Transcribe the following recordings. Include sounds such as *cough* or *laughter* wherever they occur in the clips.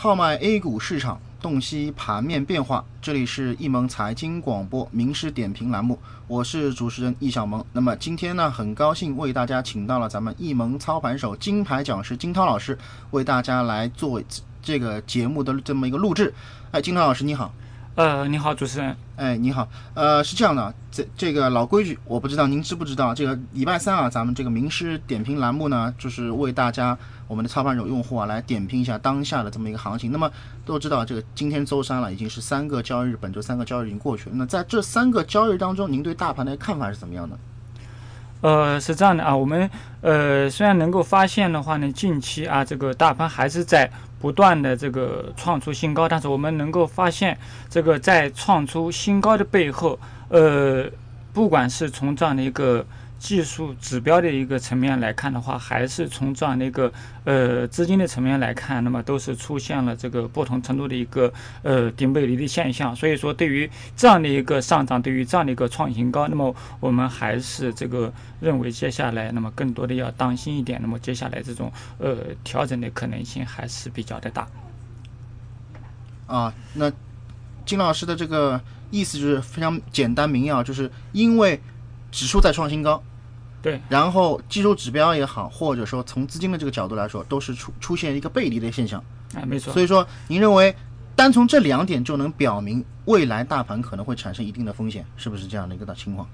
号脉 A 股市场，洞悉盘面变化。这里是易盟财经广播名师点评栏目，我是主持人易小萌。那么今天呢，很高兴为大家请到了咱们易盟操盘手、金牌讲师金涛老师，为大家来做这个节目的这么一个录制。哎，金涛老师你好。呃，你好，主持人。哎，你好。呃，是这样的，这这个老规矩，我不知道您知不知道，这个礼拜三啊，咱们这个名师点评栏目呢，就是为大家我们的操盘手用户啊来点评一下当下的这么一个行情。那么都知道，这个今天周三了，已经是三个交易日，本周三个交易日已经过去了。那在这三个交易日当中，您对大盘的看法是怎么样的？呃，是这样的啊，我们呃虽然能够发现的话呢，近期啊这个大盘还是在不断的这个创出新高，但是我们能够发现这个在创出新高的背后，呃，不管是从这样的一个。技术指标的一个层面来看的话，还是从这样的一个呃资金的层面来看，那么都是出现了这个不同程度的一个呃顶背离的现象。所以说，对于这样的一个上涨，对于这样的一个创新高，那么我们还是这个认为接下来那么更多的要当心一点。那么接下来这种呃调整的可能性还是比较的大。啊，那金老师的这个意思就是非常简单明了，就是因为指数在创新高。对，然后技术指标也好，或者说从资金的这个角度来说，都是出出现一个背离的现象。啊，没错。所以说，您认为单从这两点就能表明未来大盘可能会产生一定的风险，是不是这样的一个情况？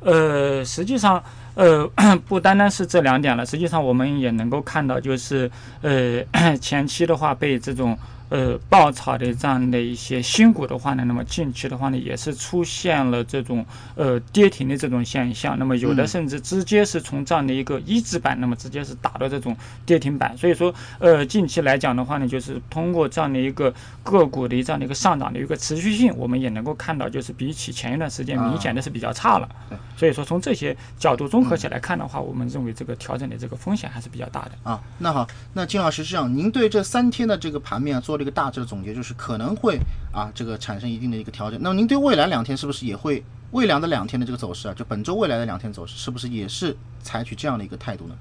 呃，实际上，呃，*clears throat* 不单单是这两点了。实际上，我们也能够看到，就是呃，*coughs* 前期的话被这种。呃，爆炒的这样的一些新股的话呢，那么近期的话呢，也是出现了这种呃跌停的这种现象。那么有的甚至直接是从这样的一个一字板，那么直接是打到这种跌停板。所以说，呃，近期来讲的话呢，就是通过这样的一个个股的这样的一个上涨的一个持续性，我们也能够看到，就是比起前一段时间明显的是比较差了。所以说，从这些角度综合起来看的话，我们认为这个调整的这个风险还是比较大的。啊，那好，那金老师这样，您对这三天的这个盘面做。这个大致的总结就是可能会啊，这个产生一定的一个调整。那么您对未来两天是不是也会未来的两天的这个走势啊？就本周未来的两天走势，是不是也是采取这样的一个态度呢？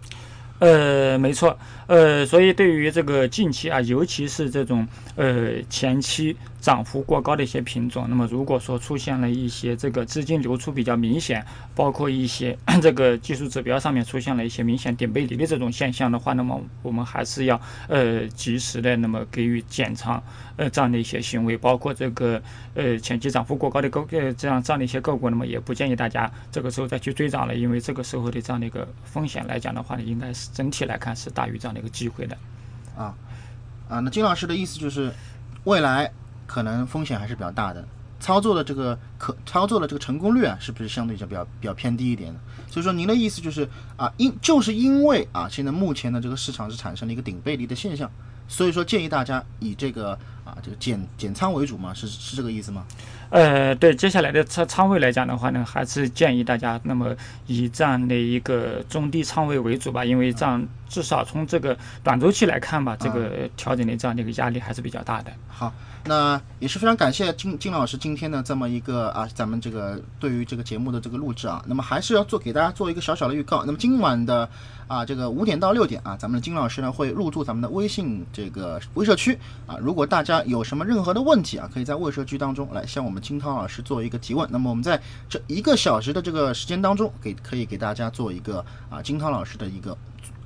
呃，没错，呃，所以对于这个近期啊，尤其是这种呃前期涨幅过高的一些品种，那么如果说出现了一些这个资金流出比较明显，包括一些 *clears throat* 这个技术指标上面出现了一些明显顶背离的这种现象的话，那么我们还是要呃及时的那么给予减仓呃这样的一些行为，包括这个呃前期涨幅过高的个呃这样这样的一些个股，那么也不建议大家这个时候再去追涨了，因为这个时候的这样的一个风险来讲的话呢，应该是。整体来看是大于这样的一个机会的，啊，啊，那金老师的意思就是，未来可能风险还是比较大的，操作的这个可操作的这个成功率啊，是不是相对较比较比较偏低一点的？所以说您的意思就是啊，因就是因为啊，现在目前的这个市场是产生了一个顶背离的现象，所以说建议大家以这个啊这个减减仓为主嘛，是是这个意思吗？呃，对，接下来的仓仓位来讲的话呢，还是建议大家那么以这样的一个中低仓位为主吧，因为这样至少从这个短周期来看吧，这个调整的这样的一个压力还是比较大的。好，那也是非常感谢金金老师今天的这么一个啊，咱们这个对于这个节目的这个录制啊，那么还是要做给大家做一个小小的预告。那么今晚的啊这个五点到六点啊，咱们的金老师呢会入驻咱们的微信这个微社区啊，如果大家有什么任何的问题啊，可以在微社区当中来向我们。金涛老师做一个提问，那么我们在这一个小时的这个时间当中，给可以给大家做一个啊金涛老师的一个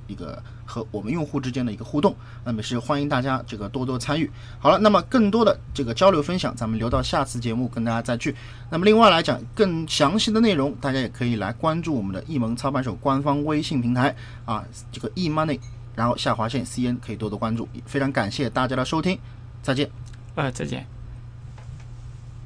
一个和我们用户之间的一个互动，那么是欢迎大家这个多多参与。好了，那么更多的这个交流分享，咱们留到下次节目跟大家再聚。那么另外来讲，更详细的内容，大家也可以来关注我们的易盟操盘手官方微信平台啊，这个 e money，然后下划线 cn 可以多多关注。非常感谢大家的收听，再见。呃，再见。